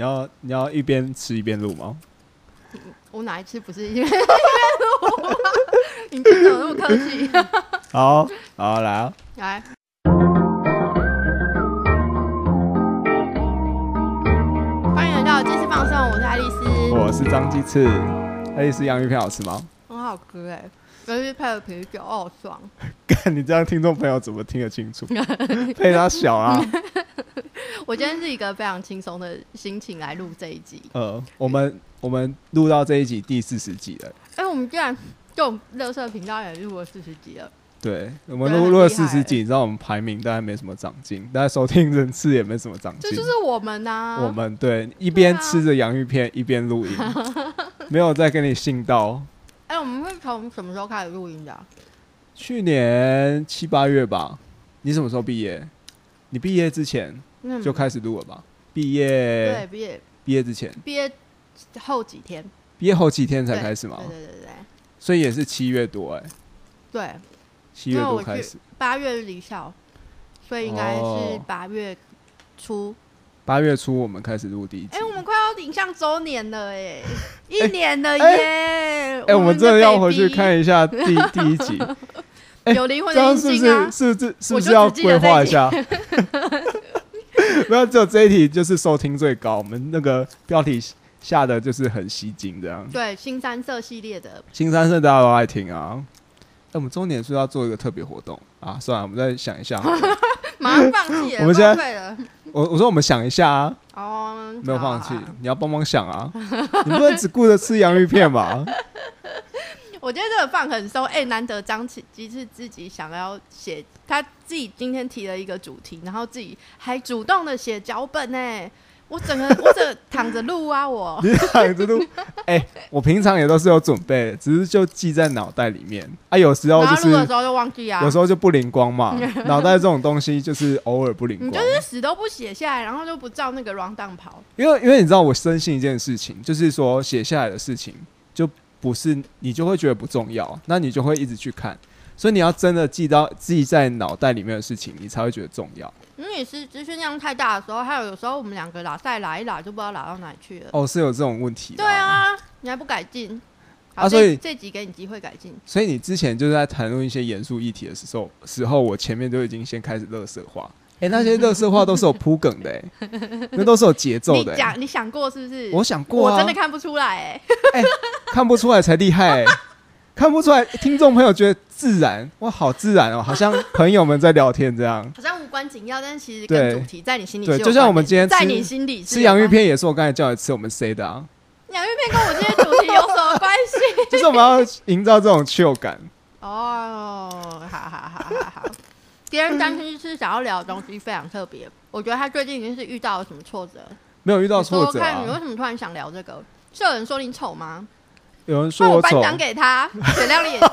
你要你要一边吃一边录吗？我哪一次不是一边 一边录？你真的有那么客气？好，好来啊！来，欢迎来到这次放送，我是爱丽丝，我是张鸡翅。爱丽丝洋芋片好吃吗？很好吃哎，尤其配了啤酒，哦，好爽。干，你这样听众朋友怎么听得清楚？配他小啊。我今天是一个非常轻松的心情来录这一集。呃，我们我们录到这一集第四十集了。哎、我们居然就乐色频道也录了四十集了。对，我们录录了四十集，你知道我们排名大概没什么长进，大家收听人次也没什么长进。这就是我们呐、我们对一边吃着洋芋片一边录音，没有再跟你信道。哎、我们会从什么时候开始录音的啊、去年七八月吧，你什么时候毕业？你毕业之前嗯就开始录了吧？毕对业毕业毕业之前，毕业后几天毕业后几天才对开始嘛对，对对对所以也是七月多哎、对，七月多开始，八月离校，所以应该是哦八月初。八月初我们开始录第一集哎、。我们快要迎向周年了 哎、一年了耶！哎、哎我们真的要回去看一下第第一集。哎有灵魂这样的是不是！是不是是不是要规划一下？没有，只有这一题就是收听最高，我们那个标题下的就是很吸睛，这样。对，新三色系列的，新三色大家都爱听啊。那、我们周年是要做一个特别活动啊？算了，我们再想一下。马上放弃 了，我们。我我说我们想一下啊，哦，没有放弃你要帮忙想啊。你不能只顾着吃洋芋片吧？我觉得这个放很松，哎、难得张琪琪是自己想要写，他自己今天提了一个主题，然后自己还主动的写脚本呢。我整个 我整个躺着录啊，我 你躺着录，哎、我平常也都是有准备的，只是就记在脑袋里面啊。有时候然就是的时候就忘记啊，有时候就不灵光嘛，脑袋这种东西就是偶尔不灵光。你就是死都不写下来，然后就不照那个 round down 跑。因为因为你知道，我深信一件事情，就是说写下来的事情就不是你就会觉得不重要，那你就会一直去看。所以你要真的记到记在脑袋里面的事情，你才会觉得重要。因为是资讯量太大的时候，还有有时候我们两个拉赛拉一拉就不知道拉到哪里去了。哦，是有这种问题。对。啊，你还不改进。好，啊所以这这集给你机会改进。所以你之前就是在谈论一些严肃议题的时候，时候我前面就已经先开始乐色化。哎、那些乐色话都是有铺梗的、哎，那都是有节奏的、哎你讲，你想过是不是？我想过啊，我真的看不出来哎、看不出来才厉害、欸，看不出来，听众朋友觉得自然，哇，好自然哦，好像朋友们在聊天这样。好像无关紧要，但是其实对跟主题在你心里对就像我们今天在你心里吃洋芋，片也是我刚才叫你吃，我们 say 的啊，洋芋片跟我今天主题有什么关系？就是我们要营造这种 chill 感。哦，好好好好好。别人担心是想要聊的东西非常特别，我觉得他最近已经是遇到了什么挫折。没有遇到挫折看你为啊，什么突然想聊这个？是有人说你丑吗？有人说那我我丑，颁奖给他，点亮了眼睛。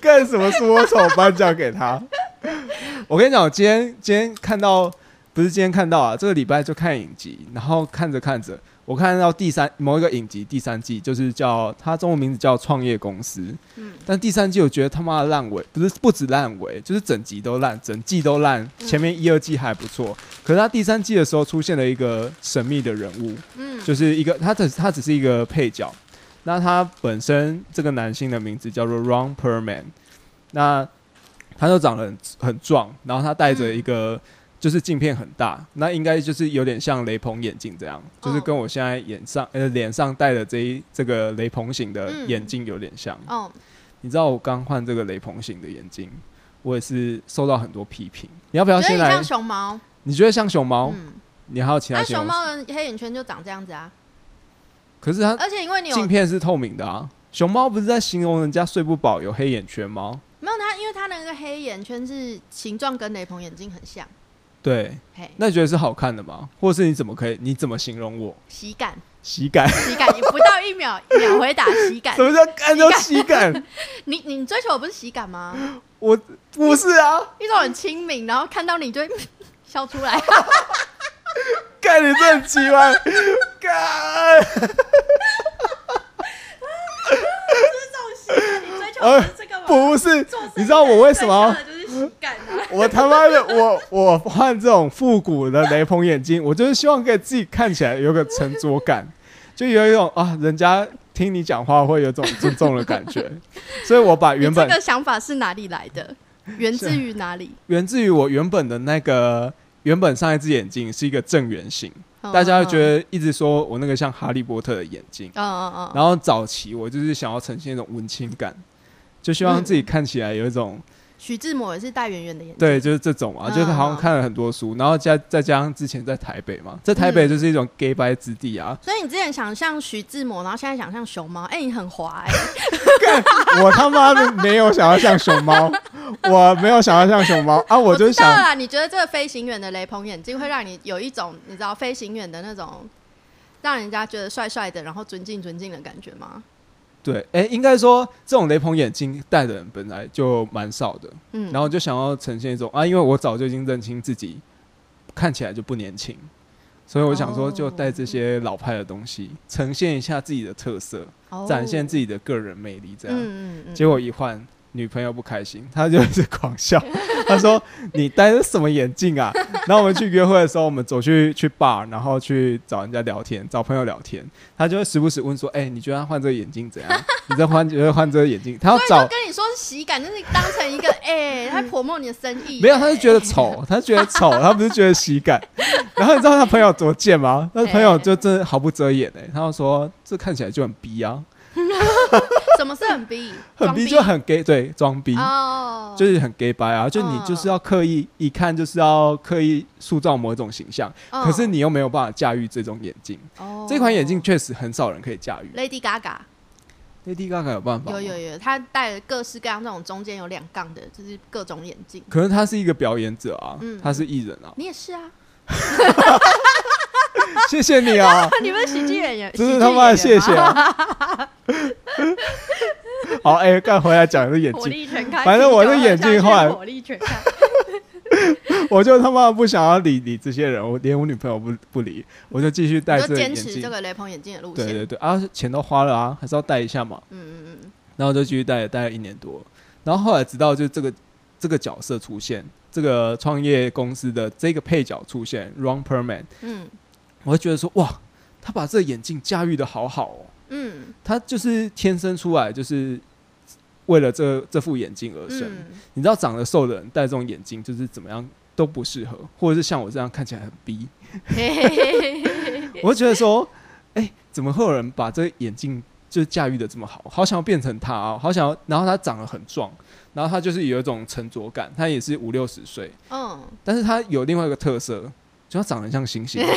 干什么说我丑，颁奖给他。我跟你讲，我今天今天看到，不是今天看到啊，这个礼拜就看影集，然后看着看着，我看到第三某一个影集第三季，就是叫它中文名字叫《创业公司》。嗯但第三季我觉得他妈的烂尾，不是不止烂尾，就是整集都烂，整季都烂。嗯前面一二季还不错，可是他第三季的时候出现了一个神秘的人物，嗯，就是一个他只他只是一个配角。那他本身这个男性的名字叫做 Ron Perlman，那他就长得很很壮，然后他戴着一个就是镜片很大，那应该就是有点像雷朋眼镜这样，就是跟我现在眼上呃脸上戴的这一这个雷朋型的嗯眼镜有点像。哦，你知道我刚换这个雷朋型的眼镜，我也是受到很多批评。你要不要先来像？熊猫。你觉得像熊猫？嗯，你还有其他那？熊猫的黑眼圈就长这样子啊，可是它而且因为你有镜片是透明的啊。熊猫不是在形容人家睡不饱有黑眼圈吗？没有它，因为它那个黑眼圈是形状跟雷朋眼镜很像，对，那你觉得是好看的吗？或者是你怎么可以？你怎么形容我？喜感，喜感？喜感，你不到一秒秒回答喜感什，么叫按照喜感？你你追求的不是喜感吗？我不是啊，一种很亲民，然后看到你就会 笑出来，干你这很奇怪，干。这种喜感，你追求的是这个吗？不是你知道我为什么喜感啊？我他妈的，我我换这种复古的雷朋眼镜，我就是希望给自己看起来有个沉着感，就有一种啊，人家听你讲话会有种 尊重的感觉，所以我把原本你这个想法是哪里来的？源自于哪里？源自于我原本的那个原本上一只眼镜是一个正圆形，嗯大家会觉，得一直说我那个像哈利波特的眼镜，嗯嗯嗯，然后早期我就是想要呈现一种文青感，就希望自己看起来有一种。徐志摩也是戴圆圆的眼镜，对，就是这种啊，嗯就是好像看了很多书，然后加再加上之前在台北嘛，在台北就是一种 gay 白之地啊。所以你之前想像徐志摩，然后现在想像熊猫，哎、你很滑 哎、我他妈的没有想要像熊猫，我没有想要像熊猫啊，我就想，你觉得这个飞行员的雷朋眼镜会让你有一种你知道飞行员的那种，让人家觉得帅帅的，然后尊敬尊敬的感觉吗？对，哎、应该说这种雷朋眼镜戴的人本来就蛮少的，嗯，然后就想要呈现一种啊，因为我早就已经认清自己看起来就不年轻，所以我想说就戴这些老派的东西，呈现一下自己的特色，哦。展现自己的个人魅力，这样。嗯嗯嗯，结果一换，女朋友不开心，她就是狂笑。她说：“你戴的什么眼镜啊？”然后我们去约会的时候，我们走去去 bar，然后去找人家聊天，找朋友聊天，她就会时不时问说：“哎、你觉得他换这个眼镜怎样？你在换觉得换这个眼镜？”她要找就跟你说喜感，就是当成一个 哎，他泼墨你的生意、没有，她是觉得得丑，她觉得丑，她不是觉得喜感。然后你知道她朋友多贱吗？那朋友就真的毫不遮掩哎、他就说：“这看起来就很逼啊，什么是很逼，很逼就很 gay，对，装逼。哦，就是很 gay 白啊，就你嗯就是要刻意一看就是要刻意塑造某一种形象，嗯。可是你又没有办法驾驭这种眼镜。哦。这款眼镜确实很少人可以驾驭。Lady Gaga Lady Gaga 有办法有有有，他戴了各式各样这种中间有两杠的，就是各种眼镜。可是他是一个表演者啊，嗯。他是艺人啊。你也是啊，谢谢你啊，你们是喜剧演员，真是他妈的谢谢。好，哎、干回来讲这眼火镜。反正我这眼镜后来火力全开。我就他妈不想要理理这些人，我连我女朋友不不理，我就继续戴你这个眼镜坚持这。个雷朋眼镜的路线。对对对，啊，钱都花了啊，还是要戴一下嘛。嗯嗯嗯，然后就继续戴，戴了一年多。然后后来直到就这个这个角色出现，这个创业公司的这个配角出现，Ron Perlman，嗯我会觉得说哇，他把这个眼镜驾驭的好好哦，嗯他就是天生出来就是为了这这副眼镜而生。嗯，你知道长得瘦的人戴这种眼镜就是怎么样都不适合，或者是像我这样看起来很逼，我会觉得说，哎、怎么会有人把这个眼镜就驾驭的这么好？好想要变成他啊，好想要。然后他长得很壮，然后他就是有一种沉着感，他也是五六十岁，嗯，但是他有另外一个特色，就他长得像星星。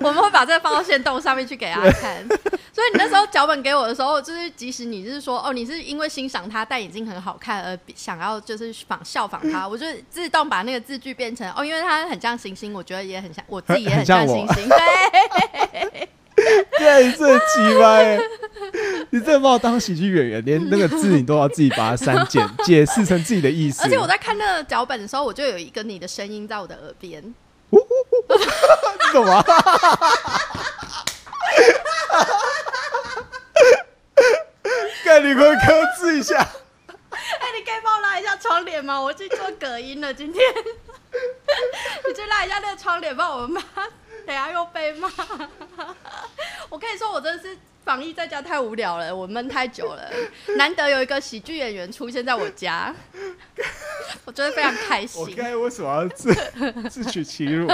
我们会把这个放到线动上面去给大家看。所以你那时候脚本给我的时候，就是即使你是说哦，你是因为欣赏他戴眼镜很好看而想要就是仿效仿他，我就自动把那个字句变成哦，因为他很像星星，我觉得也很像，我自己也很像星星。对，对，你这奇歪，你真的把我当喜剧演员，连那个字你都要自己把它删减，解释成自己的意思。而且我在看那个脚本的时候，我就有一个你的声音在我的耳边。是什么？盖你快克制一下。哎、你可以帮我拉一下窗帘吗？我去做隔音了，今天。你去拉一下那个窗帘，不然我妈等下又被骂。我跟你说，我真的是防疫在家太无聊了，我闷太久了，难得有一个喜剧演员出现在我家，我觉得非常开我心。刚才为什么要自自取其辱？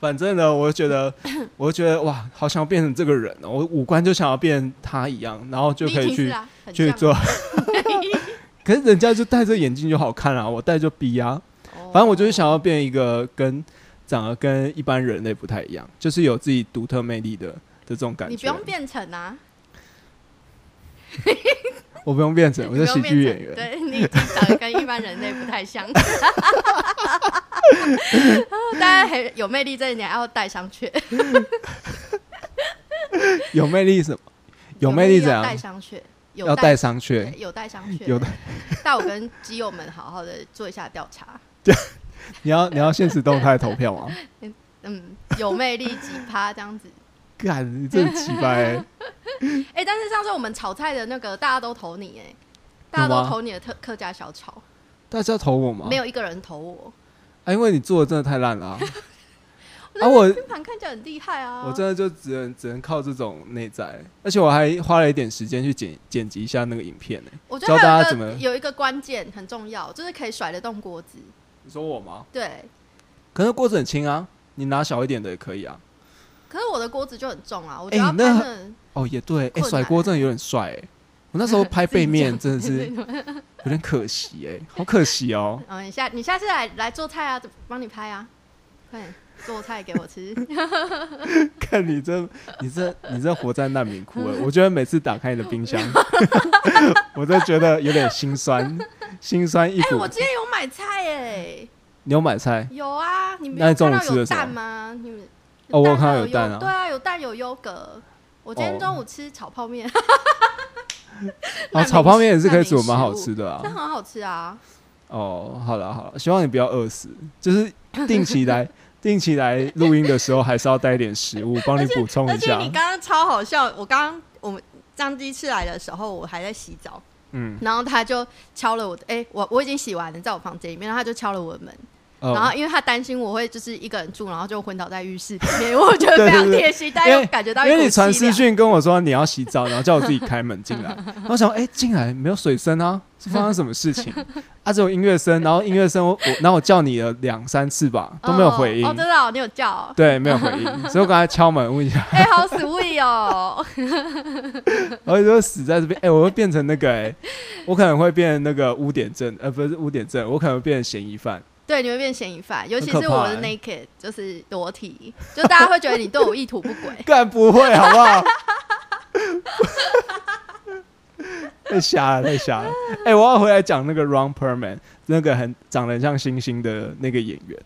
反正呢，我就觉得，我就觉得哇，好想要变成这个人哦！我五官就想要变他一样，然后就可以去、去做。可是人家就戴着眼镜就好看啊，我戴就逼啊。哦反正我就是想要变一个跟长得跟一般人类不太一样，就是有自己独特魅力的的这种感觉。你不用变成啊，我不用变成，我是喜剧演员。对你已经长得跟一般人类不太像。大家很有魅力，这一点要带上去。有魅力什么？有魅力怎样？要带上去，有要带上去对，有带上去，有的。带我跟基友们好好的做一下调查。你要你要现实动态投票吗？嗯，有魅力几趴这样子。干，你真的奇葩欸！哎、但是上次我们炒菜的那个大家都投你哎、大家都投你的特客家小炒，大家投我吗？没有一个人投我。啊，因为你做的真的太烂了啊！啊，我拼盘看起来很厉害啊！我真的就只能只能靠这种内在，而且我还花了一点时间去剪剪辑一下那个影片呢、我觉得有一教大家怎么有一个关键很重要，就是可以甩得动锅子。你说我吗？对，可是锅子很轻啊，你拿小一点的也可以啊。可是我的锅子就很重啊，我哎觉得哦，也对，哎、甩锅真的有点帅哎、我那时候拍背面 真的是有点可惜哎、好可惜哦。嗯，你下你下次来来做菜啊，帮你拍啊，快点做菜给我吃。看你这，你这，你这活在难民窟哎！我觉得每次打开你的冰箱，我都觉得有点心酸，心酸一哎、股。我今天有买菜哎、你有买菜？有啊，你没那你中午有看到有吃的什么蛋吗？你们哦我有看到有有蛋啊对啊，有蛋有优格。我今天哦中午吃炒泡面，哦，炒泡面也是可以煮，蛮好吃的那啊。很好吃啊。哦，好了好了，希望你不要饿死，就是定期来定期来录音的时候，还是要带一点食物，帮你补充一下。而且你。刚刚超好笑，我刚刚我们张鸡翅来的时候，我还在洗澡，嗯，然后他就敲了我的，哎、我我已经洗完了，在我房间里面，然后他就敲了我的门，哦然后因为他担心我会就是一个人住，然后就昏倒在浴室里面，我觉得非常贴心，但又感觉到因为你传私讯跟我说你要洗澡，然后叫我自己开门进来，然 后我想哎进来没有水声啊，是发生什么事情？啊只有音乐声，然后音乐声我我然后我叫你了两三次吧都没有回应哦，哦真的、哦，你有叫、哦？对，没有回应，所以我刚才敲门问一下，哎、好 sweet 哦！然后就死在这边，哎、我会变成那个哎、我可能会变那个污点症，呃不是污点症，我可能会变成嫌疑犯。对，你会变嫌疑犯，尤其是我是欸 naked，就是裸体，就大家会觉得你对我意图不轨。干不会好不好？太瞎了，太瞎了！哎、我要回来讲那个 Ron Perlman，那个很长得很像星星的那个演员。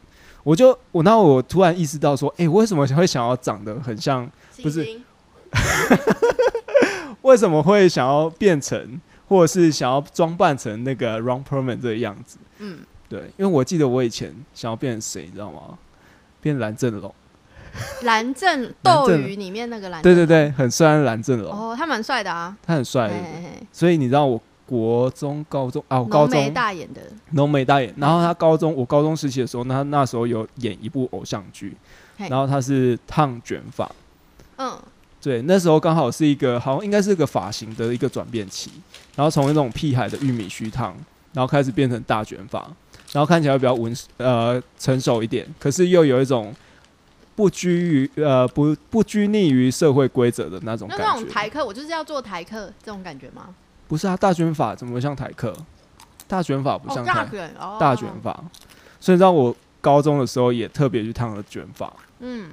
我就我那我突然意识到说，哎、为什么会想要长得很像？不是星星 为什么会想要变成，或者是想要装扮成那个 Ron Perlman 这个样子？嗯，对，因为我记得我以前想要变成谁，你知道吗？变蓝正龙。蓝正斗正鱼里面那个蓝正对对对，很帅的蓝正龙，哦，他蛮帅的啊，他很帅。所以你知道我国中、高中啊，我高浓眉中大眼的，浓眉大眼，然后他高中我高中时期的时候，他那时候有演一部偶像剧，然后他是烫卷发，嗯，对，那时候刚好是一个好像应该是个发型的一个转变期，然后从那种屁孩的玉米须烫，然后开始变成大卷发，然后看起来比较文呃成熟一点，可是又有一种不拘于呃不不拘泥于社会规则的那种感那那种。台客，我就是要做台客这种感觉吗？不是啊，大卷发怎么会像台客？大卷发不哦，像台、大卷，哦，大卷，发，所以你知道我高中的时候也特别去烫了卷发，嗯，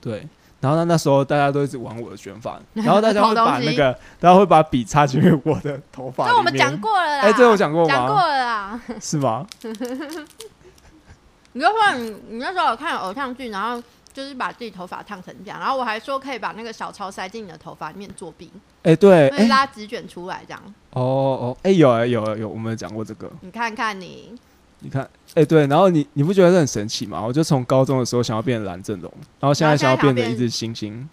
对。然后呢，那时候大家都一直玩我的卷发，然后大家会把那个，大家会把笔插进去我的头发里面。这我们讲过了啦，哎这我讲过吗讲过了啦。是吗？你就说你你那时候有看偶像剧，然后就是把自己头发烫成这样，然后我还说可以把那个小抄塞进你的头发里面作弊，哎、对，拉直卷出来这样。哦哦，哎、有哎、有有，我们有讲过这个。你看看你，你看，哎、对，然后你你不觉得这很神奇吗？我就从高中的时候想要变蓝正龙，然后现在想要变成一只星星。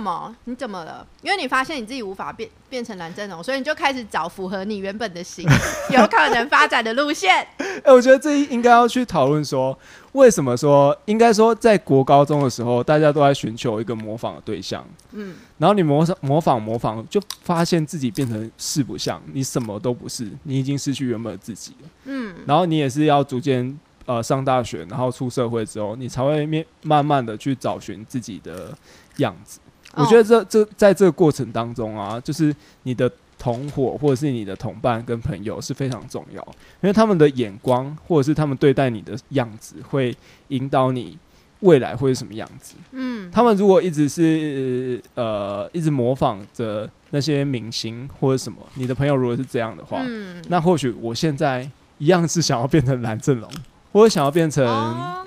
么？你怎么了？因为你发现你自己无法变变成蓝正龙，所以你就开始找符合你原本的型，有可能发展的路线。哎、我觉得这应该要去讨论说，为什么说应该说在国高中的时候，大家都在寻求一个模仿的对象，嗯，然后你模仿模仿模仿，就发现自己变成四不像，你什么都不是，你已经失去原本的自己了。嗯，然后你也是要逐渐呃上大学，然后出社会之后，你才会面慢慢的去找寻自己的样子。我觉得这这在这个过程当中啊，就是你的同伙或者是你的同伴跟朋友是非常重要，因为他们的眼光或者是他们对待你的样子，会引导你未来会是什么样子。嗯，他们如果一直是呃一直模仿着那些明星或者什么，你的朋友如果是这样的话，嗯，那或许我现在一样是想要变成蓝正龙，或者想要变成、哦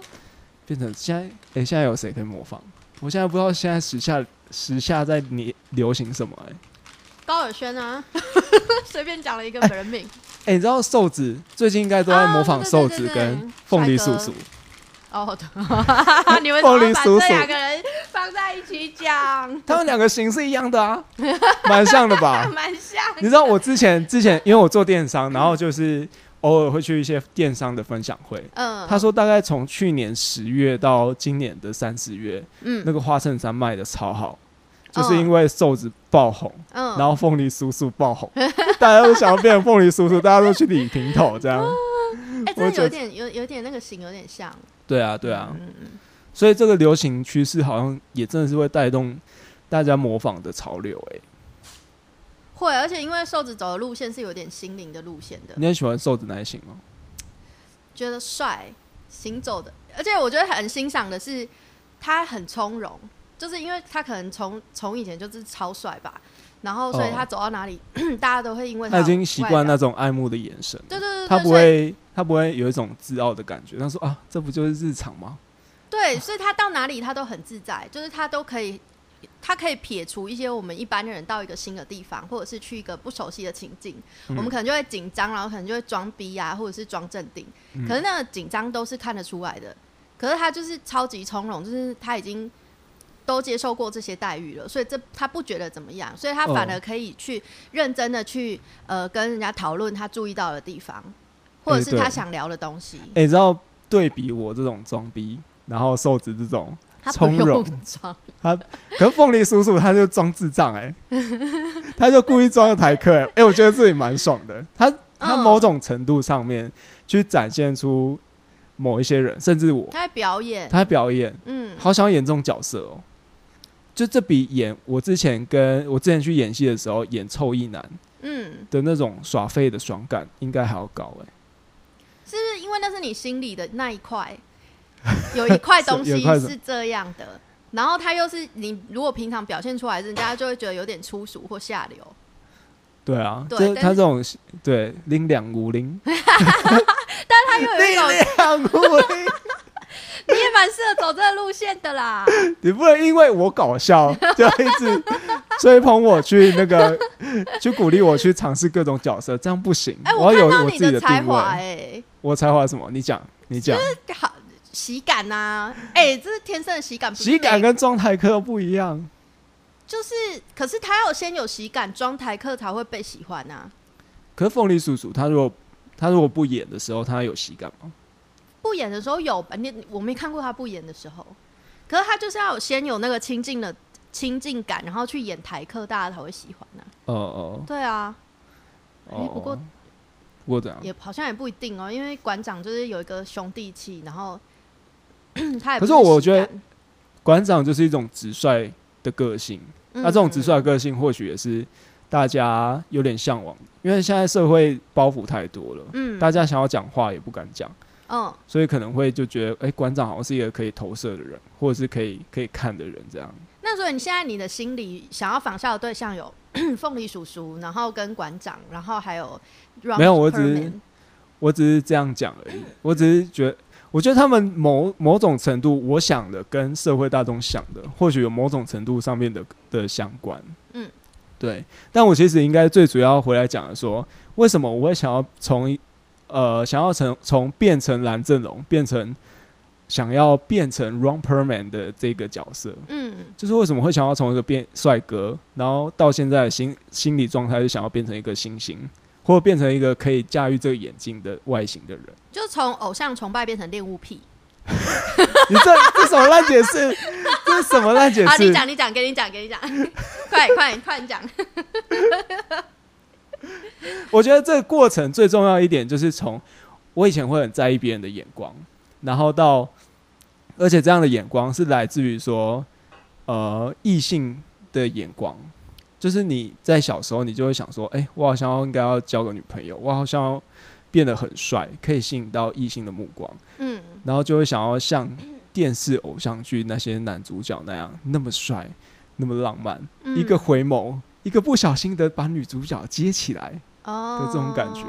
变成现在，诶、现在有谁可以模仿？我现在不知道现在时下时下在你流行什么、哎高尔宣啊，随便讲了一个人名。诶、你知道瘦子最近应该都在模仿瘦子跟凤梨叔叔，哦，对 你们怎么把这凤梨叔叔两个人放在一起讲，他们两个型是一样的啊，蛮像的吧？蛮像。你知道我之前之前因为我做电商，然后就是偶尔会去一些电商的分享会。嗯，他说大概从去年十月到今年的三四月，嗯。那个花衬衫卖的超好，嗯。就是因为瘦子爆红，嗯，然后凤梨叔叔爆红，大家都想要变成凤梨叔叔，大家都去理平头这样。哎，真的有点有有点那个型有点像，对啊，对啊，嗯嗯，所以这个流行趋势好像也真的是会带动大家模仿的潮流、欸。会，而且因为瘦子走的路线是有点心灵的路线的，你很喜欢瘦子那一型吗？觉得帅，行走的，而且我觉得很欣赏的是他很从容，就是因为他可能从从以前就是超帅吧，然后所以哦他走到哪里，大家都会因为他已经习惯那种爱慕的眼神，对对对对，他不会他不会有一种自傲的感觉。他说啊，这不就是日常吗？对，所以他到哪里他都很自在，就是他都可以，他可以撇除一些我们一般的人到一个新的地方，或者是去一个不熟悉的情境，嗯。我们可能就会紧张，然后可能就会装逼啊，或者是装镇定。嗯。可是那个紧张都是看得出来的，可是他就是超级从容，就是他已经都接受过这些待遇了，所以这他不觉得怎么样，所以他反哦而可以去认真的去呃跟人家讨论他注意到的地方，或者是他想聊的东西。哎、你知道对比我这种装逼，然后瘦子这种，从容。他，可是凤梨叔叔他就装智障哎、他就故意装个台客哎、哎我觉得自己蛮爽的。他他嗯某种程度上面去展现出某一些人，甚至我，他在表演，他在表演，嗯，好想演这种角色哦。就这比演我之前跟我之前去演戏的时候演臭意男嗯，的那种耍废的爽感，应该还要高哎、是不是因为那是你心里的那一块，有一块东西是这样的，然后他又是你如果平常表现出来，人家就会觉得有点粗俗或下流。对啊，对但是这他这种对拎两五零，但他又有一种，两五零，你也蛮适合走这个路线的啦。你不能因为我搞笑 就一直追捧我去那个去鼓励我去尝试各种角色，这样不行。哎、我要有看到我自己的才定华、位。哎，我才华什么？你讲，你讲。好喜感呐、哎、这是天生的喜感，喜感跟装台客不一样。就是，可是他要先有喜感，装台客才会被喜欢啊。可是凤梨叔叔他如果他如果不演的时候，他有喜感吗？不演的时候有吧？你我没看过他不演的时候，可是他就是要有先有那个亲近的亲近感，然后去演台客，大家才会喜欢呢、哦哦对啊，哦。哎不过不过这样？也好像也不一定哦，因为馆长就是有一个兄弟气，然后 他可是我觉得感馆长就是一种直率的个性，那这种直率的个性或许也是大家有点向往的，因为现在社会包袱太多了，嗯，大家想要讲话也不敢讲。嗯所以可能会就觉得，哎、馆长好像是一个可以投射的人，或者是可以可以看的人，这样。那所以你现在你的心里想要仿效的对象有 凤梨叔叔，然后跟馆长，然后还有没有我只是我只是这样讲而已，我只是觉得，我觉得他们某某种程度，我想的跟社会大众想的，或许有某种程度上面的的相关。嗯，对。但我其实应该最主要回来讲的说，为什么我会想要从呃想要从从变成蓝正龙变成想要变成 Ron Perlman 的这个角色，嗯就是为什么会想要从一个变帅哥，然后到现在的心心理状态是想要变成一个星星，或者变成一个可以驾驭这个眼镜的外形的人。就从偶像崇拜变成恋物癖。你这这什么烂解释？这是什么烂解好，你释？讲，你讲，给你讲，给你讲，快快快点讲。我觉得这个过程最重要一点就是从我以前会很在意别人的眼光，然后到而且这样的眼光是来自于说呃异性的眼光，就是你在小时候你就会想说，哎、我好像要应该要交个女朋友，我好像要变得很帅，可以吸引到异性的目光，嗯。然后就会想要像电视偶像剧那些男主角那样那么帅，那么浪漫，嗯。一个回眸，一个不小心的把女主角接起来。哦。的这种感觉。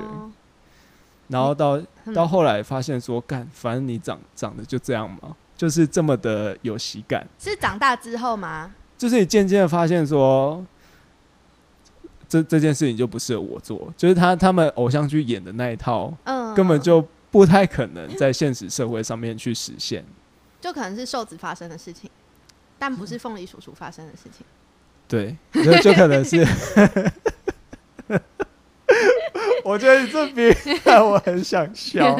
然后到嗯。到后来发现说，干，反正你长长得就这样嘛，就是这么的有喜感，是长大之后吗？就是你渐渐的发现说，这这件事情就不适合我做，就是他他们偶像剧演的那一套，嗯，根本就不太可能在现实社会上面去实现。就可能是瘦子发生的事情。但不是凤梨叔叔发生的事情。对，就 就可能是。我觉得你这比让我很想笑。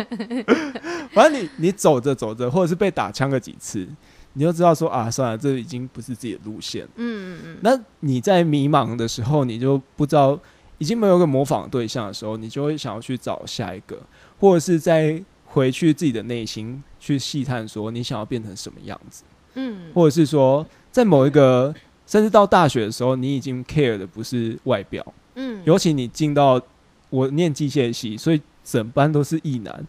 反正你你走着走着，或者是被打枪个几次，你就知道说啊，算了，这已经不是自己的路线。嗯嗯嗯，那你在迷茫的时候，你就不知道已经没有个模仿对象的时候，你就会想要去找下一个，或者是再回去自己的内心去细探，说你想要变成什么样子。嗯，或者是说，在某一个甚至到大学的时候，你已经 care 的不是外表，嗯，尤其你进到我念机械系，所以整班都是异男。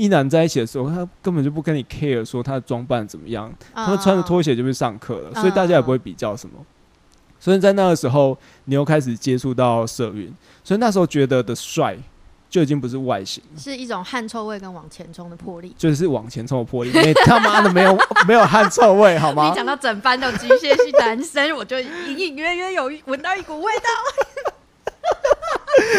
异男在一起的时候，他根本就不跟你 care 说他的装扮怎么样，他们穿着拖鞋就去上课了，所以大家也不会比较什么。所以在那个时候，你又开始接触到社运，所以那时候觉得的帅就已经不是外形，是一种汗臭味跟往前冲的魄力。就是往前冲的魄力。你他妈的没有 没有汗臭味好吗你？讲到整班都机械系男生，我就隐隐约约有闻到一股味道。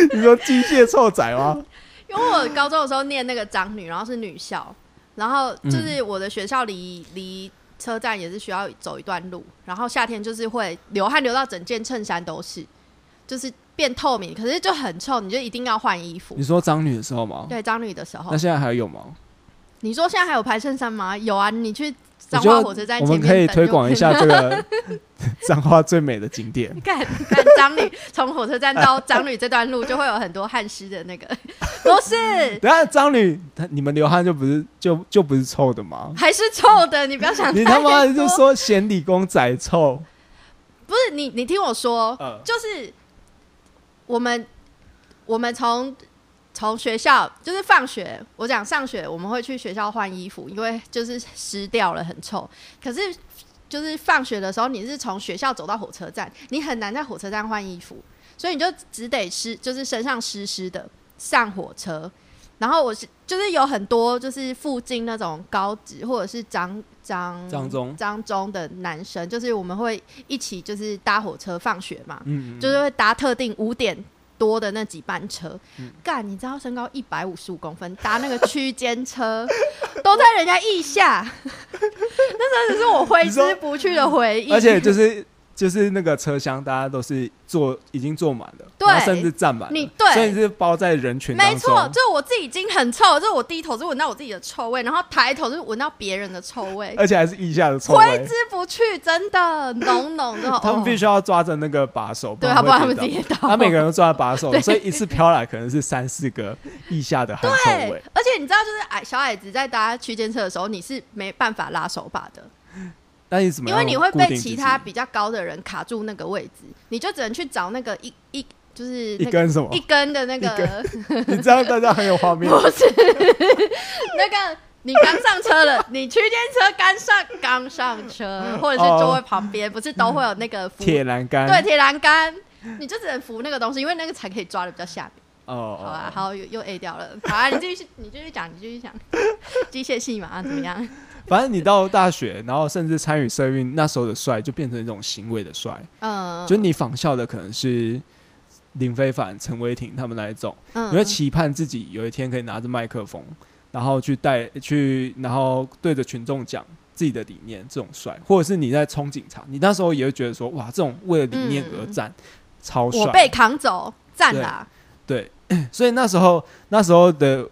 你说机械臭仔吗？因为我高中的时候念那个长女，然后是女校，然后嗯就是我的学校离离车站也是需要走一段路，然后夏天就是会流汗流到整件衬衫都是，就是变透明，可是就很臭，你就一定要换衣服你。说张女的时候吗？对，长女的时候那，现在还有吗？你说现在还有排衬衫吗？有啊，你去彰化火车站我们可以推广一下这个 彰化最美的景点。看看张女从火车站到张女这段路就会有很多汗湿的那个，不是，等一下张女，她你们流汗就不是就就不是臭的吗？还是臭的，你不要想你他妈多就说嫌理工仔臭，不是你，你听我说，嗯就是我们我们从从学校就是放学，我讲上学我们会去学校换衣服，因为就是湿掉了很臭。可是就是放学的时候，你是从学校走到火车站，你很难在火车站换衣服，所以你就只得湿，就是身上湿湿的上火车。然后我是就是有很多就是附近那种高职或者是张张张中张中的男生，就是我们会一起就是搭火车放学嘛，嗯，就是会搭特定五点多的那几班车嗯。干、你知道身高一百五十五公分，搭那个区间车，都在人家腋下，那真的是我挥之不去的回忆。而且就是就是那个车厢，大家都是坐已经坐满了，对甚至站满了，你对所以是包在人群。没错，就我自己已经很臭，就是我低头是闻到我自己的臭味，然后抬头就是闻到别人的臭味，而且还是腋下的臭味挥之。不去，真的浓浓的。他们必须须要抓着那个把手，对，要不然他们会跌倒。他每个人都抓着把手，所以一次飘来可能是三四个腋下的汗臭味。，而且你知道，就是矮小矮子在搭区间车的时候，你是没办法拉手把的，那你怎么样因为你会固定自己被其他比较高的人卡住那个位置，你就只能去找那个一一就是一那个根什么一？根的那个，你这样大家很有画面。不是 那个。你刚上车了，你区间车刚上刚上车，或者是座位旁边，不是都会有那个扶铁栏杆，对铁栏杆，你就只能扶那个东西，因为那个才可以抓的比较下面。哦，好啊，好，又又 A 掉了。好啊，你继续，你继续讲，你继续讲。机械系嘛，怎么样？反正你到大学，然后甚至参与社运，那时候的帅就变成一种行为的帅，嗯，就你仿效的可能是林非凡、陈伟霆他们那一种，嗯你会期盼自己有一天可以拿着麦克风，然后去带去，然后对着群众讲自己的理念，这种帅，或者是你在冲警察，你那时候也会觉得说，哇，这种为了理念而战，超帅，嗯我被扛走，赞啦！对，所以那时候那时候的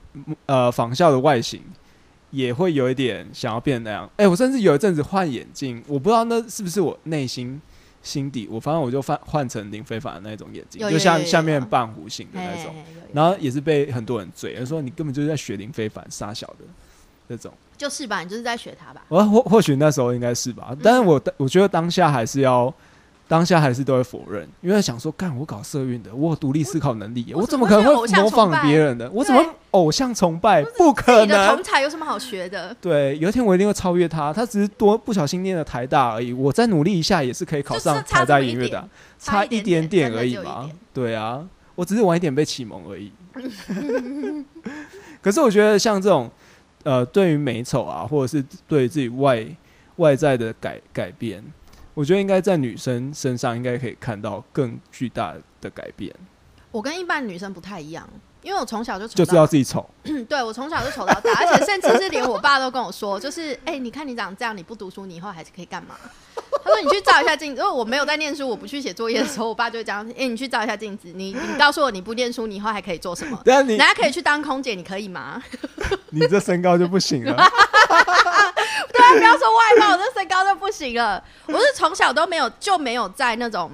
呃仿效的外形也会有一点想要变那样。哎、我甚至有一阵子换眼镜，我不知道那是不是我内心心底，我反正我就换换成林非凡的那种眼镜，就下有有有下面半弧形的那种，然后也是被很多人追，他说你根本就是在学林非凡傻小的那种。就是吧，你就是在学他吧。我或或许那时候应该是吧，但是我我觉得当下还是要。当下还是都会否认，因为想说，干我搞社运的，我有独立思考能力耶，我我怎么可能会模仿别人的？我怎么偶像崇拜？不自可己的同能！才有什么好学的？对，有一天我一定会超越他，他只是多不小心念了台大而已，我再努力一下也是可以考上台大音乐的点，差一点点而已嘛。对啊，我只是晚一点被启蒙而已。可是我觉得像这种呃，对于美丑啊，或者是对自己外外在的改改变，我觉得应该在女生身上应该可以看到更巨大的改变。我跟一般女生不太一样，因为我从小就就知道自己丑。嗯，对我从小就丑到大，而且甚至是连我爸都跟我说，就是哎、你看你长这样，你不读书，你以后还是可以干嘛？他说你去照一下镜子，因为我没有在念书，我不去写作业的时候，我爸就会讲，哎、你去照一下镜子，你你告诉我你不念书，你以后还可以做什么？对啊，你人家可以去当空姐，你可以吗？你这身高就不行了。对啊，不要说外貌，我这身高就不行了。我是从小都没有就没有在那种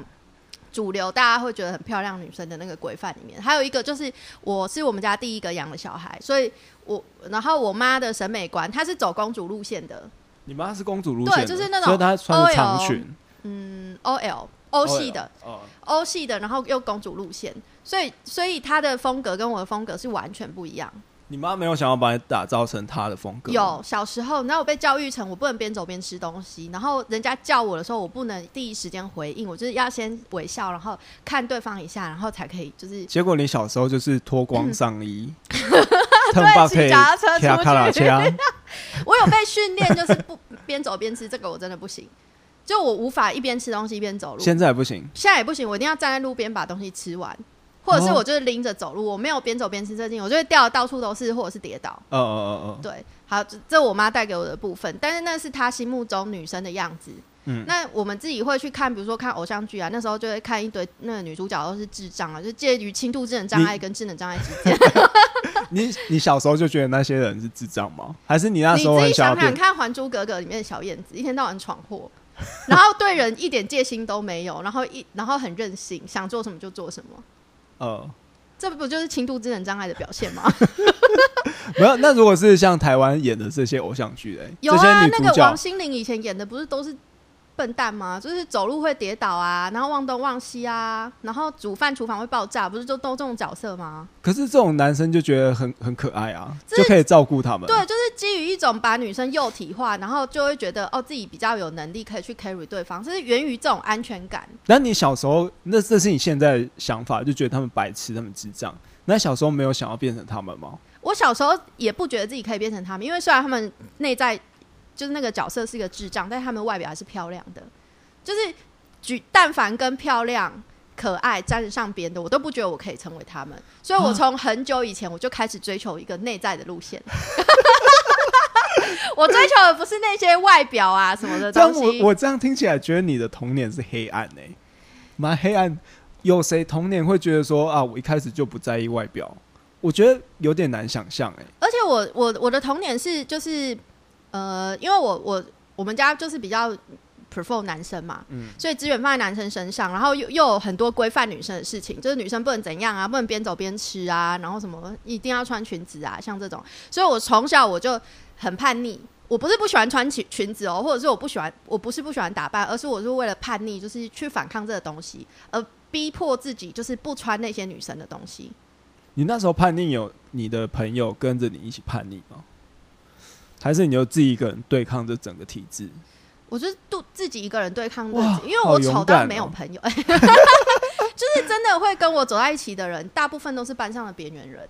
主流大家会觉得很漂亮女生的那个规范里面。还有一个就是，我是我们家第一个养的小孩，所以我然后我妈的审美观，她是走公主路线的，你妈是公主路线，对就是那种所以她穿长裙，嗯，OL 欧系的。哦，欧系的，然后又公主路线，所以所以她的风格跟我的风格是完全不一样。你妈没有想要把你打造成她的风格？有小时候，然后我被教育成我不能边走边吃东西，然后人家叫我的时候，我不能第一时间回应，我就是要先微笑，然后看对方一下，然后才可以就是结果你小时候就是脱光上衣，他们爸可以骑脚踏车出去 我有被训练，就是不边走边吃，这个我真的不行，就我无法一边吃东西一边走路。现在不行。现在也不行，我一定要站在路边把东西吃完，或者是哦我就是拎着走路，我没有边走边吃这劲，我就会掉的到处都是，或者是跌倒。哦哦哦哦，对，好，这这我妈带给我的部分，但是那是她心目中女生的样子。嗯那我们自己会去看，比如说看偶像剧啊，那时候就会看一堆那个女主角都是智障啊，就介于轻度智能障碍跟智能障碍之间。你你小时候就觉得那些人是智障吗？还是你那时候自己想想？看，《还珠格格》里面的小燕子，一天到晚闯祸，然后对人一点戒心都没有，然后一然后很任性，想做什么就做什么，呃，这不就是轻度智能障碍的表现吗？没有。那如果是像台湾演的这些偶像剧，哎，有啊，那个王心凌以前演的不是都是笨蛋吗？就是走路会跌倒啊，然后忘东忘西啊，然后煮饭厨房会爆炸，不是就都这种角色吗？可是这种男生就觉得很很可爱啊，就可以照顾他们。对，就是基于一种把女生幼体化，然后就会觉得哦自己比较有能力可以去 carry 对方，这是源于这种安全感。那你小时候，那这是你现在的想法，就觉得他们白痴，他们智障。那小时候没有想要变成他们吗？我小时候也不觉得自己可以变成他们，因为虽然他们内在就是那个角色是一个智障，但是他们外表还是漂亮的。就是举但凡跟漂亮、可爱沾得上边的，我都不觉得我可以成为他们。所以我从很久以前我就开始追求一个内在的路线。我追求的不是那些外表啊什么的东西。我 我这样听起来，觉得你的童年是黑暗哎、蛮黑暗。有谁童年会觉得说啊，我一开始就不在意外表？我觉得有点难想象哎、而且我我我的童年是就是呃，因为我我我们家就是比较 prefer 男生嘛，嗯所以资源放在男生身上，然后又又有很多规范女生的事情，就是女生不能怎样啊，不能边走边吃啊，然后什么一定要穿裙子啊，像这种，所以我从小我就很叛逆。我不是不喜欢穿裙裙子哦，或者是我不喜欢，我不是不喜欢打扮，而是我是为了叛逆，就是去反抗这个东西，而逼迫自己就是不穿那些女生的东西。你那时候叛逆，有你的朋友跟着你一起叛逆吗？还是你就自己一个人对抗这整个体制？我就是都自己一个人对抗自哇己，因为我丑到没有朋友，就是真的会跟我走在一起的人，大部分都是班上的边缘人。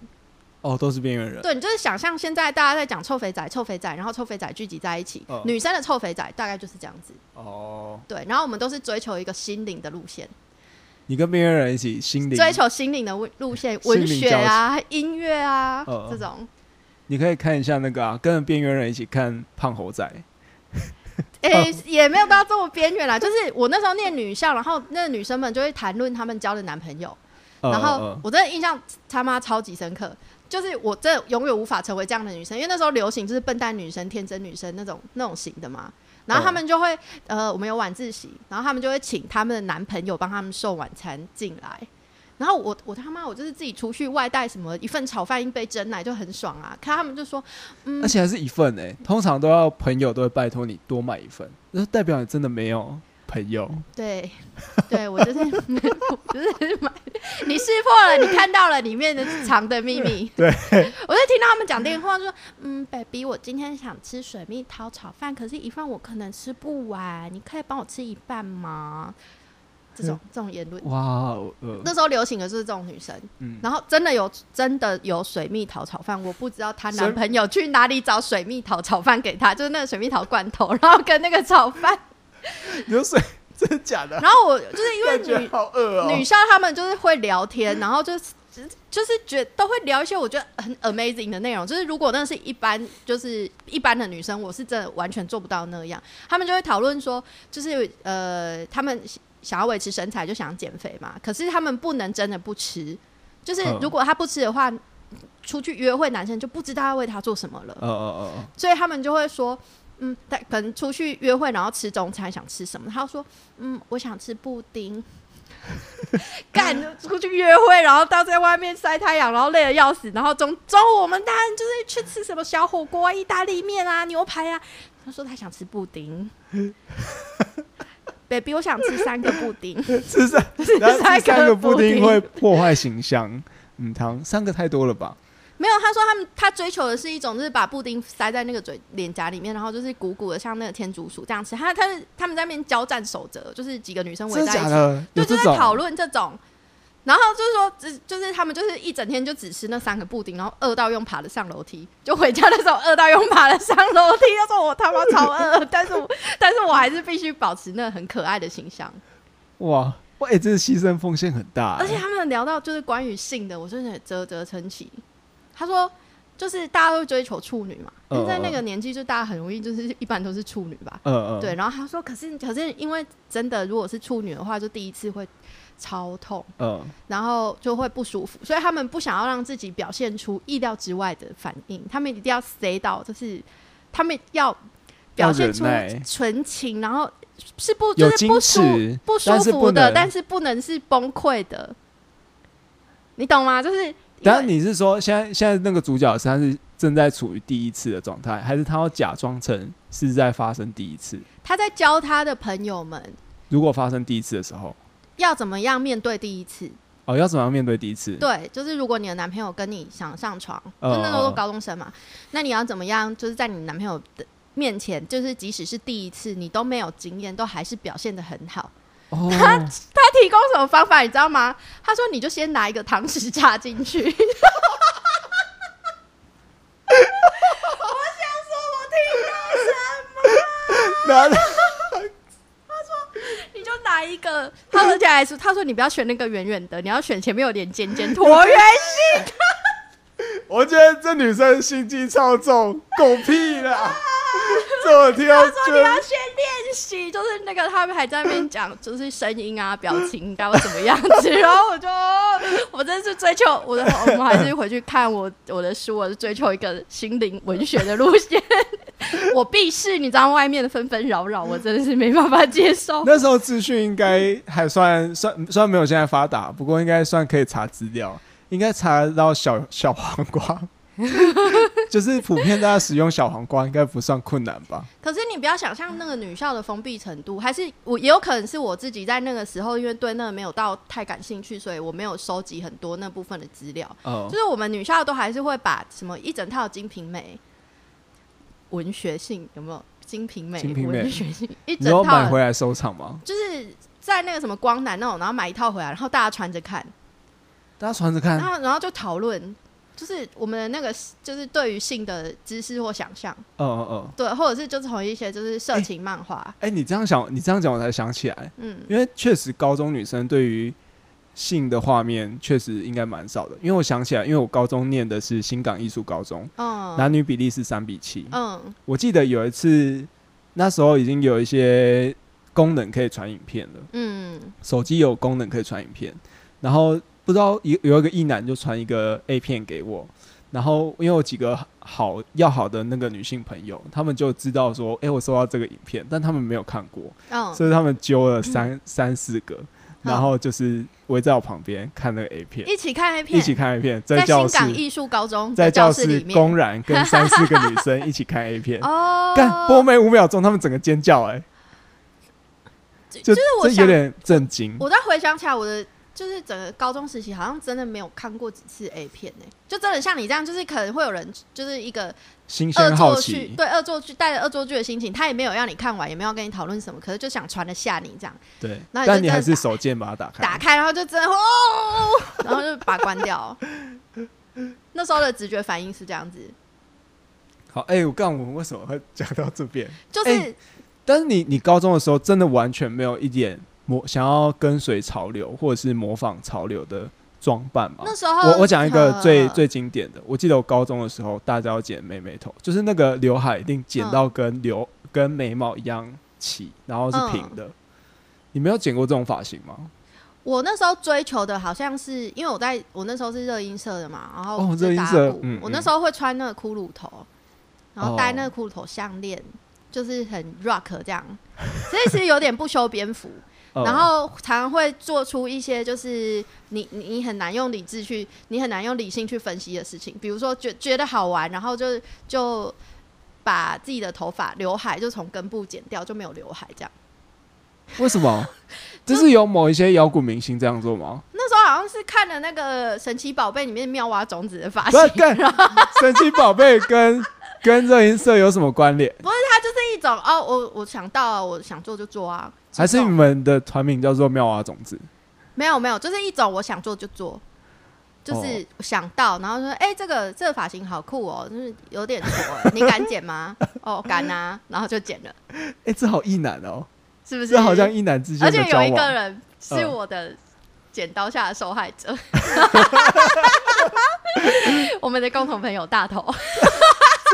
哦，都是边缘人。对，你就是想象现在大家在讲臭肥仔、臭肥仔，然后臭肥仔聚集在一起，哦女生的臭肥仔大概就是这样子。哦，对，然后我们都是追求一个心灵的路线，你跟边缘人一起心灵追求心灵的路路线，文学啊、音乐啊、哦这种。你可以看一下那个啊，跟着边缘人一起看《胖猴仔》。诶、也没有到这么边缘啦，就是我那时候念女校，然后那个女生们就会谈论她们交的男朋友，呃然后呃我真的印象他妈超级深刻，就是我真的永远无法成为这样的女生，因为那时候流行就是笨蛋女生、天真女生那种那种型的嘛。然后他们就会，呃，我们有晚自习，然后他们就会请他们的男朋友帮他们送晚餐进来。然后我我他妈我就是自己出去外带什么一份炒饭一杯蒸奶就很爽啊，看他们就说，嗯而，且还是一份哎、通常都要朋友都会拜托你多买一份，那代表你真的没有朋友。对，对我就是我就是买，你识破了，你看到了里面的藏的秘密。对，我就听到他们讲电话说，嗯，baby，我今天想吃水蜜桃炒饭，可是一份我可能吃不完，你可以帮我吃一半吗？这种这种言论，哇，呃，那时候流行的就是这种女生，嗯，然后真的有真的有水蜜桃炒饭，我不知道她男朋友去哪里找水蜜桃炒饭给她，就是那个水蜜桃罐头，然后跟那个炒饭，有水，真的假的？然后我就是因为女好饿哦。女校他们就是会聊天，然后就是就就是觉都会聊一些我觉得很 amazing 的内容。就是如果那是一般，就是一般的女生，我是真的完全做不到那样。他们就会讨论说，就是呃，他们想要维持身材，就想减肥嘛。可是他们不能真的不吃，就是嗯如果他不吃的话，出去约会男生就不知道要为他做什么了。所以他们就会说，嗯，他可能出去约会，然后吃中餐，想吃什么？他说，嗯，我想吃布丁。干出去约会，然后到在外面晒太阳，然后累得要死，然后中中午我们当然就是去吃什么小火锅啊、意大利面啊、牛排啊。他说他想吃布丁，baby，我想吃三个布丁。吃三，然后三个吃三个布布丁丁会破坏形象。嗯，糖三个太多了吧？没有，他说他们他追求的是一种，就是把布丁塞在那个嘴脸颊里面，然后就是鼓鼓的，像那个天竺鼠这样吃。他他是他们在那边交战守则，就是几个女生围在一起，对，就在讨？论这种。然后就是说，只就是他们就是一整天就只吃那三个布丁，然后饿到用爬的上楼梯，就回家的时候饿到用爬的上楼梯。他说我他妈超饿，但是我但是我还是必须保持那很可爱的形象。哇哇，哎，这是牺牲奉献很大欸。而且他们聊到就是关于性的，我真的啧啧称奇。他说，就是大家都追求处女嘛，因为在那个年纪，就大家很容易就是一般都是处女吧。嗯嗯，对，然后他说，可是可是因为真的如果是处女的话，就第一次会超痛，嗯，然后就会不舒服，所以他们不想要让自己表现出意料之外的反应，他们一定要塞到，就是他们要表现出纯情，然后是不就是不舒持，不舒服的，不但是不能是崩溃的，你懂吗？就是因当然为你是说，现在现在那个主角是他是正在处于第一次的状态，还是他要假装成是在发生第一次？他在教他的朋友们。如果发生第一次的时候，要怎么样面对第一次。哦，要怎么样面对第一次？对，就是如果你的男朋友跟你想上床，那时候高中生嘛，那你要怎么样？就是在你男朋友的面前，就是即使是第一次，你都没有经验，都还是表现的很好。哦，他提供什么方法，你知道吗？他说你就先拿一个糖匙 插进去。我想说，我听到什么？然后你就拿一个，他而且还说，他说你不要选那个圆圆的，你要选前面有点尖尖椭圆形。我觉得这女生心机超重，狗屁啦！这我听到他说你要先练习，就是那个他们还在那边讲，就是声音啊、表情应该要怎么样子。然后我就，我真是追求我的，我们还是回去看我我的书，我是追求一个心灵文学的路线。我必是，你知道外面的纷纷扰扰，我真的是没办法接受。那时候资讯应该还算算，虽然没有现在发达，不过应该算可以查资料，应该查得到小小黄瓜，就是普遍大家使用小黄瓜，应该不算困难吧？可是你不要想象那个女校的封闭程度，还是我也有可能是我自己在那个时候，因为对那个没有到太感兴趣，所以我没有收集很多那部分的资料。哦就，是我们女校都还是会把什么一整套《金瓶梅》文学性有没有？《金瓶梅》文学性一整套买回来收藏吗？就是在那个什么光南那种，然后买一套回来，然后大家传着看，大家传着看然，后然后就讨论，就是我们的那个就是对于性的知识或想象，嗯嗯嗯。对，或者是就是从一些就是色情漫画，哎、你这样想，你这样讲，我才想起来，嗯。因为确实高中女生对于性的画面确实应该蛮少的。因为我想起来，因为我高中念的是新港艺术高中，嗯。男女比例是三比七。嗯。我记得有一次，那时候已经有一些功能可以传影片了，嗯。手机有功能可以传影片，然后不知道有有一个一男就传一个 A 片给我，然后因为我几个好要好的那个女性朋友，他们就知道说，哎、我收到这个影片，但他们没有看过，哦，所以他们揪了三、三四个，然后就是围在我旁边看那个 A 片，一起看 A 片，一起看 A 片，在教室艺术高中在教教室室里面，公然跟三四个女生一起看 A 片，哦，干播没五秒钟，他们整个尖叫、哎，就就是我这有点震惊。我再回想起来，我的就是整个高中时期，好像真的没有看过几次 A 片呢、就真的像你这样，就是可能会有人就是一个新恶鲜好作剧，奇，对恶作剧带着恶作剧的心情，他也没有让你看完，也没有跟你讨论什么，可是就想传得下你这样，对，那你但你还是手贱把它打开，打开然后就真的哦，然后就把它关掉。那时候的直觉反应是这样子，好，哎、我告诉我们为什么会讲到这边？就是、哎但是你你高中的时候真的完全没有一点模想要跟随潮流或者是模仿潮流的装扮嘛。那时候我我讲一个最呃最经典的，我记得我高中的时候，大家要剪妹妹头，就是那个刘海一定剪到跟刘、跟眉毛一样齐，然后是平嗯的。你没有剪过这种发型吗？我那时候追求的好像是，因为我在我那时候是热音社的嘛，然后热音社我那时候会穿那个骷髅头，然后戴哦那个骷髅头项链，就是很 rock 这样，所以其实有点不修边幅。呃然后常常会做出一些就是你你你很难用理智去，你很难用理性去分析的事情，比如说觉觉得好玩，然后就就把自己的头发刘海就从根部剪掉，就没有刘海这样。为什么？就是有某一些摇滚明星这样做吗？那时候好像是看了那个神奇宝贝里面妙蛙种子的发不型，是，神奇宝贝跟跟热音社有什么关联？不是它就是一种哦，我我想到了，我想做就做啊，还是你们的团名叫做妙蛙种子？没有没有，就是一种我想做就做，就是想到，然后说，哎、这个这个发型好酷哦，就是有点挫，你敢剪吗？哦，敢啊，然后就剪了，哎、这好意难哦，是不是？这好像一男之间而且。有一个人是嗯我的剪刀下的受害者，我们的共同朋友大头，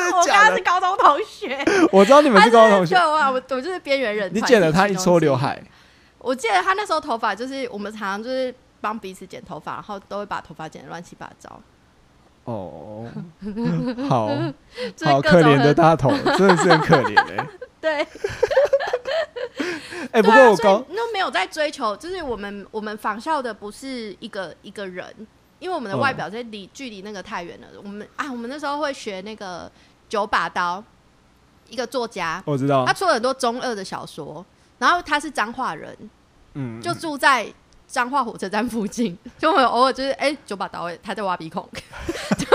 我跟假的他是？高中同学，我知道你们是高中同学对，，我我我就是边缘人。你剪了他一撮刘，海，我记得他那时候头发就是我们常常就是帮彼此剪头发，然后都会把头发剪得乱七八糟，哦，好 好可怜的大头，真的是很可怜哎、对。哎、不过我高那没有在追求，就是我们我们仿效的不是一个一个人，因为我们的嗯外表在离距离那个太远了。我们啊，我们那时候会学那个九把刀，一个作家，我知道。他，出了很多中二的小说，然后他是彰化人，嗯，就住在彰化火车站附近，就我们偶尔就是哎、九把刀，他在挖鼻孔，就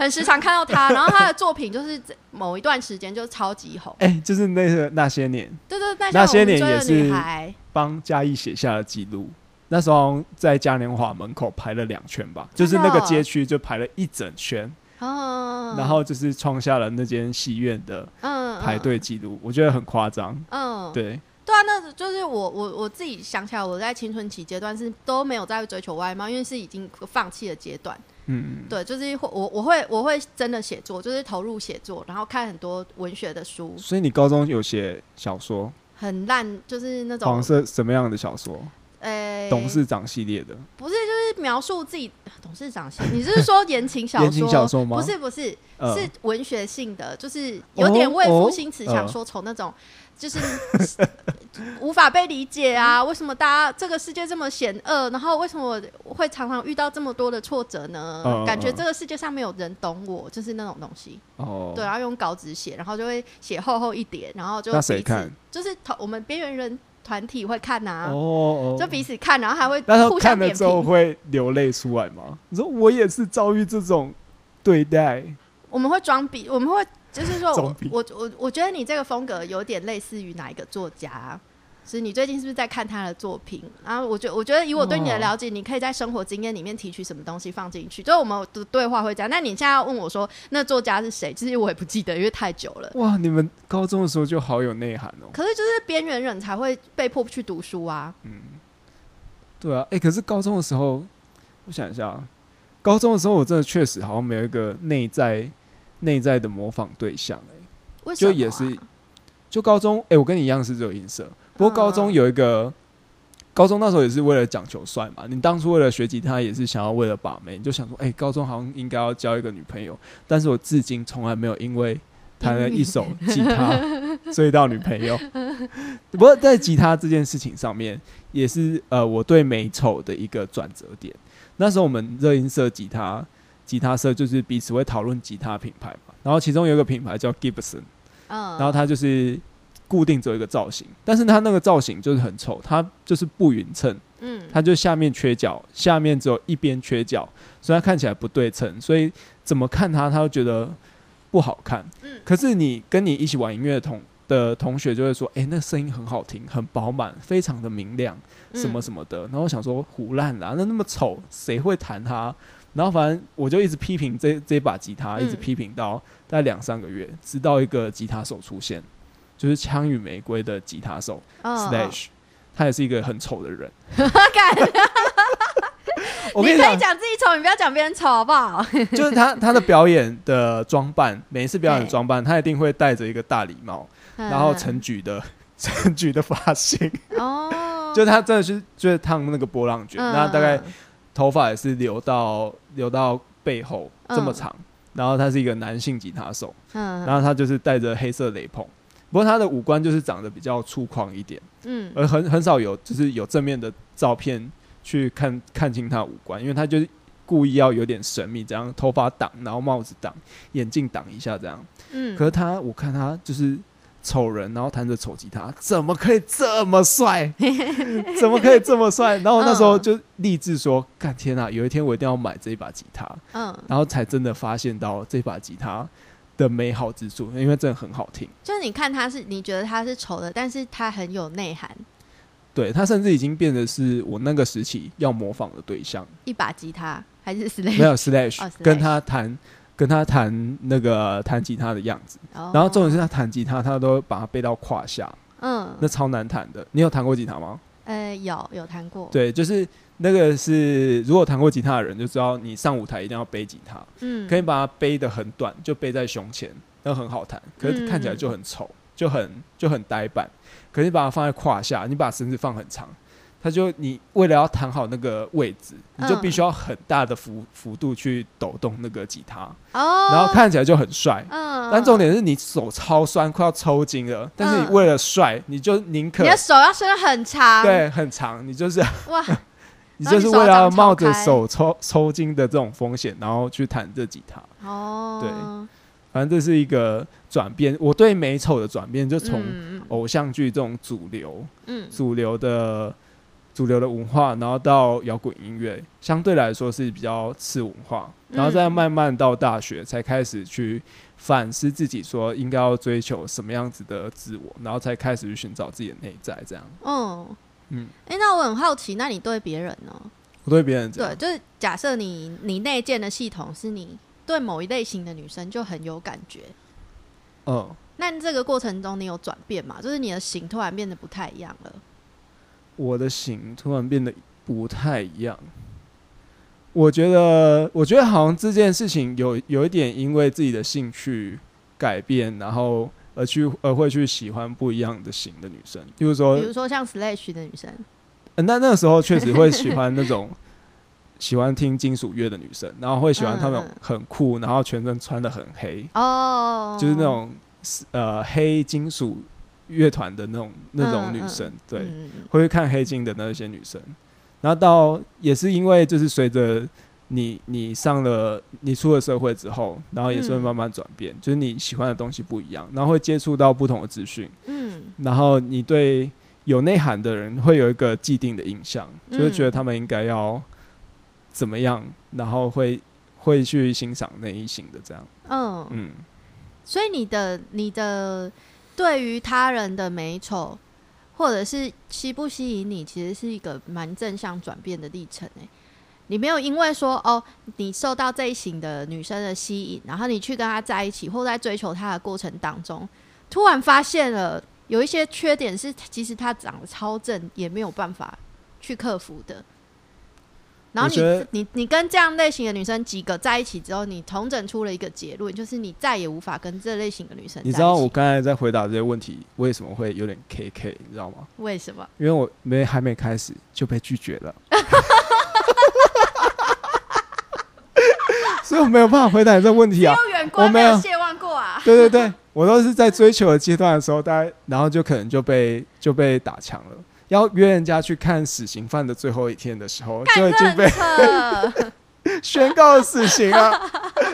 很时常看到他。然后他的作品就是某一段时间就超级红，哎、就是那个那些年。对对，那那些年也是。帮嘉义写下了记录。那时候在嘉年华门口排了两圈吧，就是那个街区就排了一整圈，嗯，然后就是创下了那间戏院的嗯排队，记录，我觉得很夸张。嗯，嗯对，对啊，那就是我我我自己想起来，我在青春期阶段是都没有在追求外貌，因为是已经放弃的阶段。嗯，对，就是会我我会我会真的写作，就是投入写作，然后看很多文学的书，所以你高中有写小说，很烂，就是那种黄色什么样的小说？呃董事长系列的，不是就是描述自己董事长型，你是说言情小说？言情小说吗不是不是，呃是文学性的，就是有点为赋新词强说愁那种，就是无法被理解啊！为什么大家这个世界这么险恶？然后为什么我会常常遇到这么多的挫折呢？嗯感觉嗯这个世界上没有人懂我，就是那种东西。哦，对，然后用稿纸写，然后就会写厚厚一叠，然后就那谁看？就是同我们边缘人团体会看呐、哦哦，就彼此看，然后还会互相看了点评。之后会流泪出来吗？你说我也是遭遇这种对待，我们会装逼，我们会就是说我我我我觉得你这个风格有点类似于哪一个作家？是你最近是不是在看他的作品？然后我觉我觉得以我对你的了解，你可以在生活经验里面提取什么东西放进去，就是我们的对话会这样。那你现在要问我说那作家是谁？其实我也不记得，因为太久了。哇！你们高中的时候就好有内涵哦。可是就是边缘人才会被迫去读书啊。嗯对啊，哎、可是高中的时候，我想一下啊，高中的时候我真的确实好像没有一个内在内在的模仿对象、哎，为什么、啊？就也是，就高中，哎、我跟你一样是热音社，不过高中嗯有一个，高中那时候也是为了讲求帅嘛，你当初为了学吉他也是想要为了把妹，你就想说，哎、高中好像应该要交一个女朋友，但是我至今从来没有因为弹了一首吉他 追到女朋友。不过在吉他这件事情上面，也是呃我对美丑的一个转折点。那时候我们热音社吉他吉他社就是彼此会讨论吉他品牌嘛，然后其中有一个品牌叫 Gibson。嗯，然后它就是固定只有一个造型，但是它那个造型就是很丑，它就是不匀称，嗯，它就下面缺角，下面只有一边缺角，所以它看起来不对称，所以怎么看它，他都觉得不好看。嗯可是你跟你一起玩音乐的同的同学就会说，哎、那声音很好听，很饱满，非常的明亮，什么嗯什么的。然后我想说，胡烂啦，那那么丑，谁会弹它？然后反正我就一直批评这这把吉他，一直嗯批评到大概两三个月，直到一个吉他手出现，就是《枪与玫瑰》的吉他手嗯 Slash，他也是一个很丑的人。干 我跟你可以讲，自己丑，你不要讲别人丑，好不好？就是他他的表演的装扮，每一次表演的嘿装扮，他一定会戴着一个大礼帽，然后陈菊的 陈菊的发型，哦，就他真的是就是烫那个波浪卷，嗯那大概头发也是留到留到背后这么长，然后他是一个男性吉他手，嗯。然后他就是戴着黑色雷朋，不过他的五官就是长得比较粗犷一点，嗯而很很少有就是有正面的照片去看看清他五官，因为他就是故意要有点神秘，这样头发挡，然后帽子挡，眼镜挡一下这样。嗯，可是他，我看他就是丑人，然后弹着丑吉他，怎么可以这么帅？怎么可以这么帅？然后我那时候就立志说：“干天啊，有一天我一定要买这一把吉他。”嗯，然后才真的发现到这把吉他的美好之处，因为真的很好听。就是你看他是你觉得他是丑的，但是他很有内涵，对他甚至已经变得是我那个时期要模仿的对象，一把吉他还是 Slash，没有 Slash 跟他弹跟他弹那个弹吉他的样子，哦。然后重点是他弹吉他，他都把它背到胯下，嗯，那超难弹的。你有弹过吉他吗？呃有有弹过，对，就是那个是如果弹过吉他的人就知道，你上舞台一定要背吉他，嗯，可以把它背得很短，就背在胸前，那很好弹，可是看起来就很丑，就很就很呆板。可是你把它放在胯下，你把绳子放很长，它就你为了要弹好那个位置，你就必须要很大的幅幅度去抖动那个吉他，哦，然后看起来就很帅。嗯，但重点是你手超酸，快要抽筋了，但是你嗯。为了帅，你就宁可你的手要伸得很长，，对很长，你就是哇，你就是为了要冒着手抽抽筋的这种风险，然后去弹这吉他。哦，对反正这是一个转变，我对美丑的转变，就从嗯偶像剧这种主流、嗯主流的、主流的文化，然后到摇滚音乐，相对来说是比较次文化，然后再嗯慢慢到大学才开始去反思自己，说应该要追求什么样子的自我，然后才开始去寻找自己的内在。这样，嗯嗯嗯，哎，那我很好奇，那你对别人呢？我对别人对，就是假设你你内建的系统是你对某一类型的女生就很有感觉，嗯，那这个过程中你有转变吗？就是你的型突然变得不太一样了。我的型突然变得不太一样。我觉得，我觉得好像这件事情有有一点因为自己的兴趣改变，然后而去而会去喜欢不一样的型的女生。比如说比，如说像 Slash 的女生，呃那那个时候确实会喜欢那种 喜欢听金属乐的女生，然后会喜欢她们嗯。很酷，然后全身穿的很黑，哦，就是那种呃黑金属乐团的那种那种女生，对。会去看黑金的那些女生，然后到也是因为就是随着你你上了你出了社会之后，然后也是会嗯。慢慢转变，就是你喜欢的东西不一样，然后会接触到不同的资讯，嗯。然后你对有内涵的人会有一个既定的印象，嗯就是觉得他们应该要怎么样，然后会会去欣赏那一型的这样，嗯。嗯，嗯，所以你的你的对于他人的美丑，或者是吸不吸引你，其实是一个蛮正向转变的历程诶。你没有因为说哦，你受到这一型的女生的吸引，然后你去跟她在一起，或在追求她的过程当中，突然发现了有一些缺点是，其实她长得超正，也没有办法去克服的。然后你你你跟这样类型的女生几个在一起之后，你同整出了一个结论，就是你再也无法跟这类型的女生。你知道我刚才在回答这些问题为什么会有点 K K，你知道吗？为什么？因为我没还没开始就被拒绝了，所以我没有办法回答你这个问题啊。有远观我没有有谢望过啊！对对对，我都是在追求的阶段的时候，大家然后就可能就被就被打墙了。要约人家去看死刑犯的最后一天的时候，就已经被 宣告死刑啊，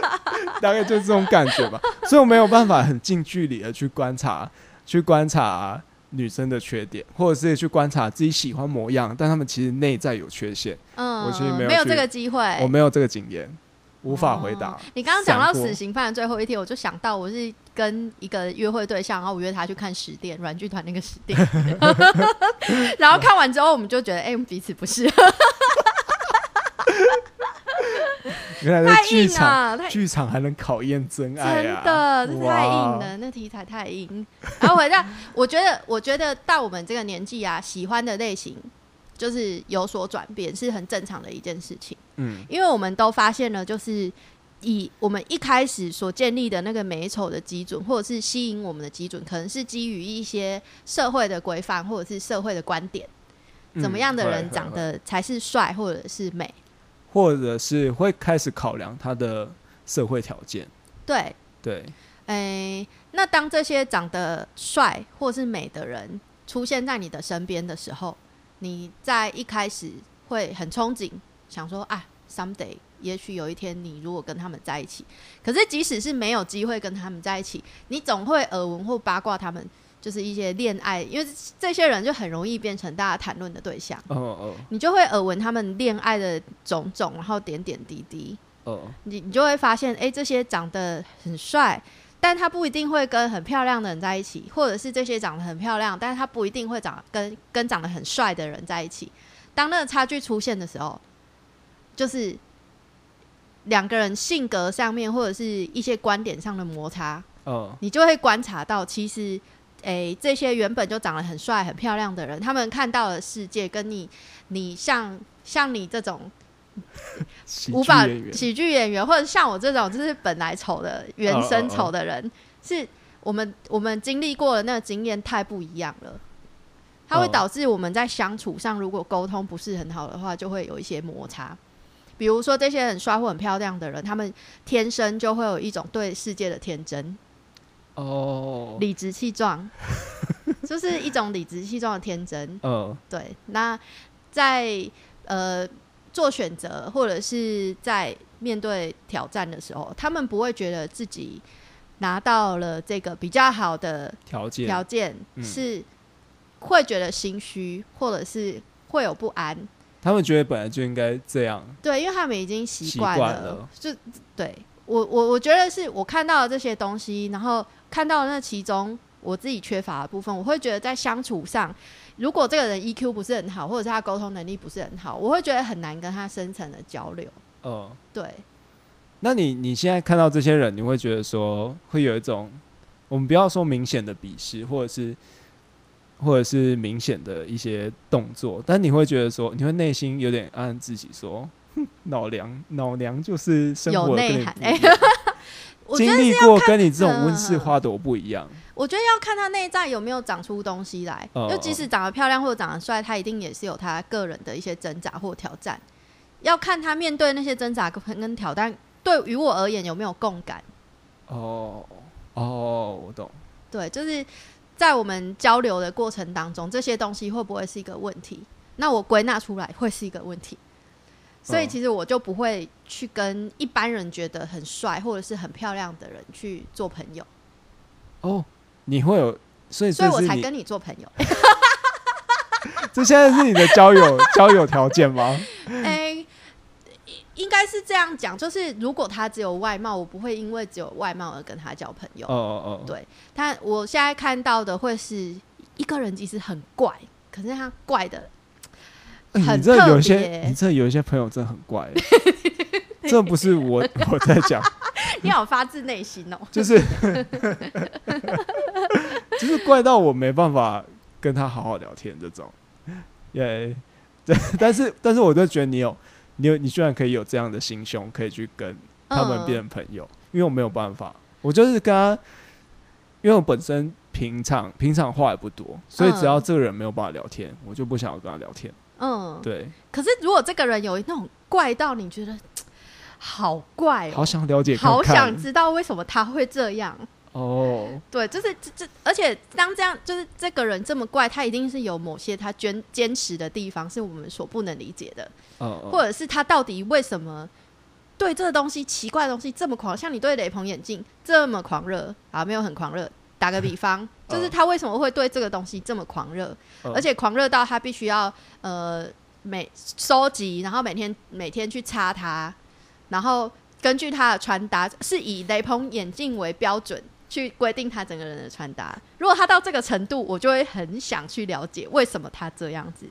大概就是这种感觉吧。所以我没有办法很近距离的去观察，去观察女生的缺点，或者是去观察自己喜欢模样，但他们其实内在有缺陷。嗯，我其实没有去没有这个机会，我没有这个经验，无法回答。哦你刚刚讲到死刑犯的最后一天，我就想到我是跟一个约会对象，然后我约他去看十店软剧团那个十店，然后看完之后，我们就觉得哎、彼此不适合，原来太在剧场，硬了，太剧场还能考验真爱真啊！的这太硬了，那题材太硬。然后回到，我觉得，我觉得到我们这个年纪啊，喜欢的类型就是有所转变，是很正常的一件事情。嗯。因为我们都发现了，就是以我们一开始所建立的那个美丑的基准，或者是吸引我们的基准，可能是基于一些社会的规范或者是社会的观点，怎么样的人长，得才是帅或者是美？或者是会开始考量他的社会条件，对，对，诶，那当这些长得帅或是美的人出现在你的身边的时候，你在一开始会很憧憬，想说啊，someday，也许有一天你如果跟他们在一起，可是即使是没有机会跟他们在一起，你总会耳闻或八卦他们。就是一些恋爱，因为这些人就很容易变成大家谈论的对象，哦哦你就会耳闻他们恋爱的种种，然后点点滴滴。哦，你你就会发现，哎、这些长得很帅，但他不一定会跟很漂亮的人在一起，或者是这些长得很漂亮，但是他不一定会长跟跟长得很帅的人在一起。当那个差距出现的时候，就是两个人性格上面或者是一些观点上的摩擦，哦你就会观察到，其实，诶、这些原本就长得很帅、很漂亮的人，他们看到的世界跟你，你像像你这种喜无法喜剧演员，或者像我这种就是本来丑的原生丑的人，是我们我们经历过的那个经验太不一样了。它会哦导致我们在相处上，如果沟通不是很好的话，就会有一些摩擦。比如说，这些很帅或很漂亮的人，他们天生就会有一种对世界的天真，哦，理直气壮，就是一种理直气壮的天真。嗯对，那在呃做选择或者是在面对挑战的时候，他们不会觉得自己拿到了这个比较好的条件。条件，嗯。是会觉得心虚，或者是会有不安。他们觉得本来就应该这样，对，因为他们已经习习惯了，惯了。就对。我我我觉得是我看到了这些东西，然后看到了那其中我自己缺乏的部分，我会觉得在相处上，如果这个人 EQ 不是很好，或者是他沟通能力不是很好，我会觉得很难跟他深层的交流。嗯。对，那你你现在看到这些人，你会觉得说会有一种，我们不要说明显的鄙视，或者是或者是明显的一些动作，但你会觉得说，你会内心有点暗暗自己说，哼老娘老娘就是生有活内涵 经历过跟你这种温嗯室花朵不一样。我觉得要看他内在有没有长出东西来。哦就即使长得漂亮或者长得帅，他一定也是有他个人的一些挣扎或挑战。要看他面对那些挣扎跟跟挑战，对于我而言有没有共感。哦哦，我懂。对，就是在我们交流的过程当中，这些东西会不会是一个问题？那我归纳出来会是一个问题。所以嗯其实我就不会去跟一般人觉得很帅或者是很漂亮的人去做朋友，哦，你会有，所以所以我才跟你做朋友。这现在是你的交友 交友条件吗？哎、应该是这样讲，就是如果他只有外貌，我不会因为只有外貌而跟他交朋友。哦哦哦，对他，我现在看到的会是一个人其实很怪，可是他怪的欸很你这有一些，你这有一些朋友真的很怪欸，这不是我我在讲，你好发自内心哦。就是 就是怪到我没办法跟他好好聊天这种，耶、对，但是但是我就觉得你有你有你居然可以有这样的心胸，可以去跟他们嗯变成朋友，因为我没有办法，我就是跟他，因为我本身平常平常话也不多，所以只要嗯。这个人没有办法聊天，我就不想要跟他聊天，嗯，对，可是如果这个人有那种怪到你觉得好怪哦，好想了解看好，想知道为什么他会这样。哦。对，就是这这，而且当这样，就是这个人这么怪，他一定是有某些他坚坚持的地方是我们所不能理解的，或者是他到底为什么对这个东西奇怪的东西这么狂，像你对雷朋眼镜这么狂热啊，没有很狂热。打个比方，就是他为什么会对这个东西这么狂热，嗯而且狂热到他必须要呃每收集，然后每天每天去擦它，然后根据他的穿搭是以雷朋眼镜为标准去规定他整个人的穿搭。如果他到这个程度，我就会很想去了解为什么他这样子。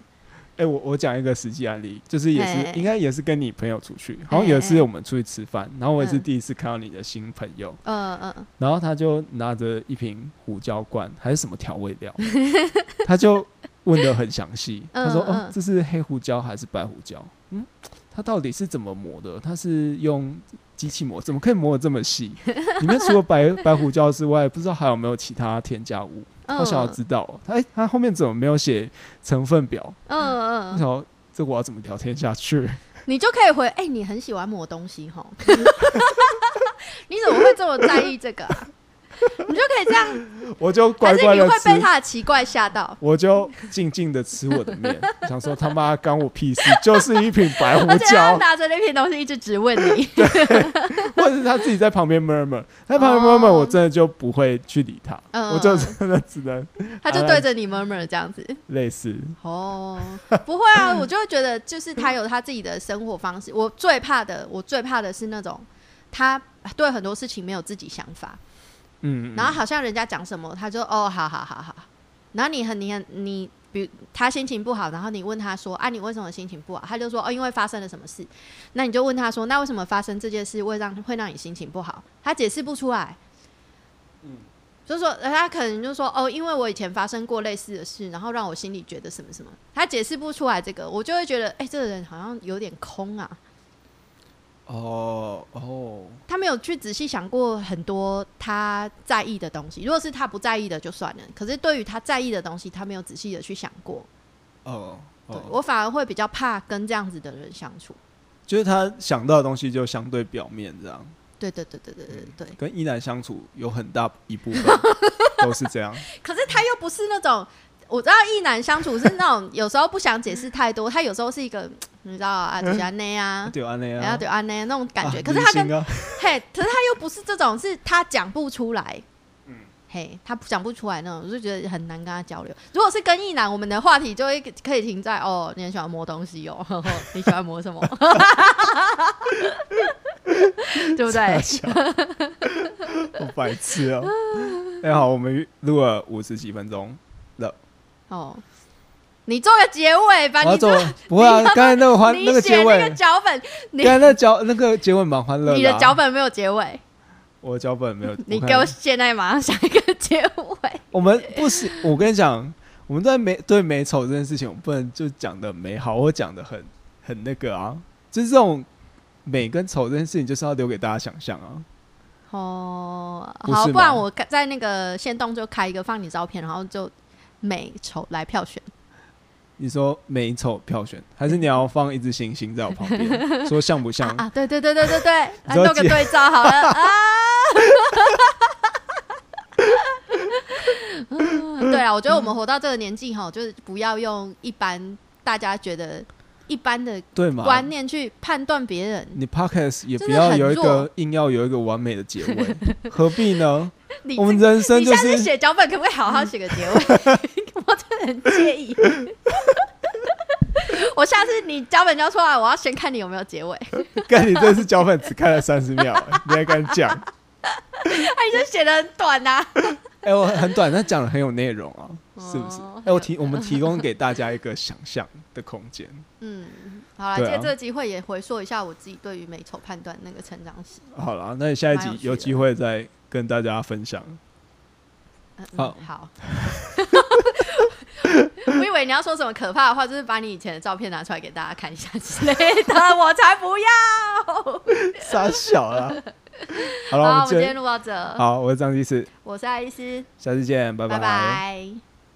哎、我我讲一个实际案例，就是也是应该也是跟你朋友出去，好像有一次我们出去吃饭，然后我也是嗯第一次看到你的新朋友，嗯嗯，然后他就拿着一瓶胡椒罐还是什么调味料，他就问的很详细。嗯他说：“哦嗯，这是黑胡椒还是白胡椒？嗯，它到底是怎么磨的？它是用机器磨，怎么可以磨的这么细？里面除了白白胡椒之外，不知道还有没有其他添加物？嗯我想要知道。它哎，它后面怎么没有写成分表？嗯嗯我想要这我要怎么聊天下去？你就可以回，哎、你很喜欢磨东西哈？你怎么会这么在意这个啊？你就可以这样，我就还乖是你会乖的吃。被他的奇怪吓到？我就静静的吃我的面，想说他妈干我屁事，就是一瓶白胡而且他椒，拿着那瓶东西一直质问你，或者是他自己在旁边 murmur，他在旁边 murmur，、哦我真的就不会去理他，嗯我就真的只能他就对着你 murmur 这样子。类似，哦，不会啊，我就会觉得就是他有他自己的生活方式。我最怕的，我最怕的是那种他对很多事情没有自己想法，嗯，然后好像人家讲什么，他就哦，好好好好。然后你很你很你，比如他心情不好，然后你问他说啊，你为什么心情不好？他就说哦，因为发生了什么事。那你就问他说，那为什么发生这件事会让会让你心情不好？他解释不出来。嗯就是说，他可能就说哦，因为我以前发生过类似的事，然后让我心里觉得什么什么，他解释不出来这个，我就会觉得，哎、这个人好像有点空啊。哦哦，他没有去仔细想过很多他在意的东西。如果是他不在意的就算了，可是对于他在意的东西，他没有仔细的去想过。哦哦，对我反而会比较怕跟这样子的人相处。就是他想到的东西就相对表面这样，对对对对对对对。跟依然相处有很大一部分 都是这样，可是他又不是那种，我知道异男相处是那种有时候不想解释太多，他有时候是一个 你知道啊，就是安内啊，对安那然后样，对安内那种感觉。啊可是他跟啊 嘿，可是他又不是这种，是他讲不出来。嗯嘿，他讲不出来那种，我就觉得很难跟他交流。如果是跟异男，我们的话题就会可以停在哦，你很喜欢摸东西哦，呵 呵你喜欢摸什么？对不对？好白痴哦。哎、好，我们录了五十几分钟了，哦，你做个结尾吧，我要做你做，不会啊？刚才那个欢你那个结尾写那个，脚本，你刚才那脚那个结尾蛮欢乐你啊的脚本没有结尾，我的脚本没有，看你给我现在马上想一个结尾。我们不是，我跟你讲，我们在美对美丑这件事情，我们不能就讲的美好，或讲的很很那个啊，就是这种美跟丑这件事情，就是要留给大家想象啊。哦，好，不然我在那个线动就开一个放你照片，然后就美丑来票选。你说美丑票选，还是你要放一只星星在我旁边，说像不像？啊，对对对对对对，来你知道结弄个对照好了 啊。嗯对啊，我觉得我们活到这个年纪哈，就是不要用一般大家觉得一般的对嘛？观念去判断别人。你 podcast 也不要有一个硬要有一个完美的结尾，何必呢？你我们人生就是写脚本可不可以好好写个结尾？我真的很介意。我下次你脚本交出来，我要先看你有没有结尾。干你这次脚本只看了三十秒、你还敢讲？哎，你这写的很短呐、哎、我很短，但讲的很有内容啊，是不是？哦哎、我提我们提供给大家一个想象的空间。嗯，好了，借这个机会也回溯一下我自己对于美丑判断那个成长史。好了，那你下一集有机会再跟大家分享。嗯好嗯好。我以为你要说什么可怕的话，就是把你以前的照片拿出来给大家看一下之类的，我才不要。傻小 啦。好了，我们今天天录到这。好，我是张医师，我是爱丽丝，下次见，拜拜拜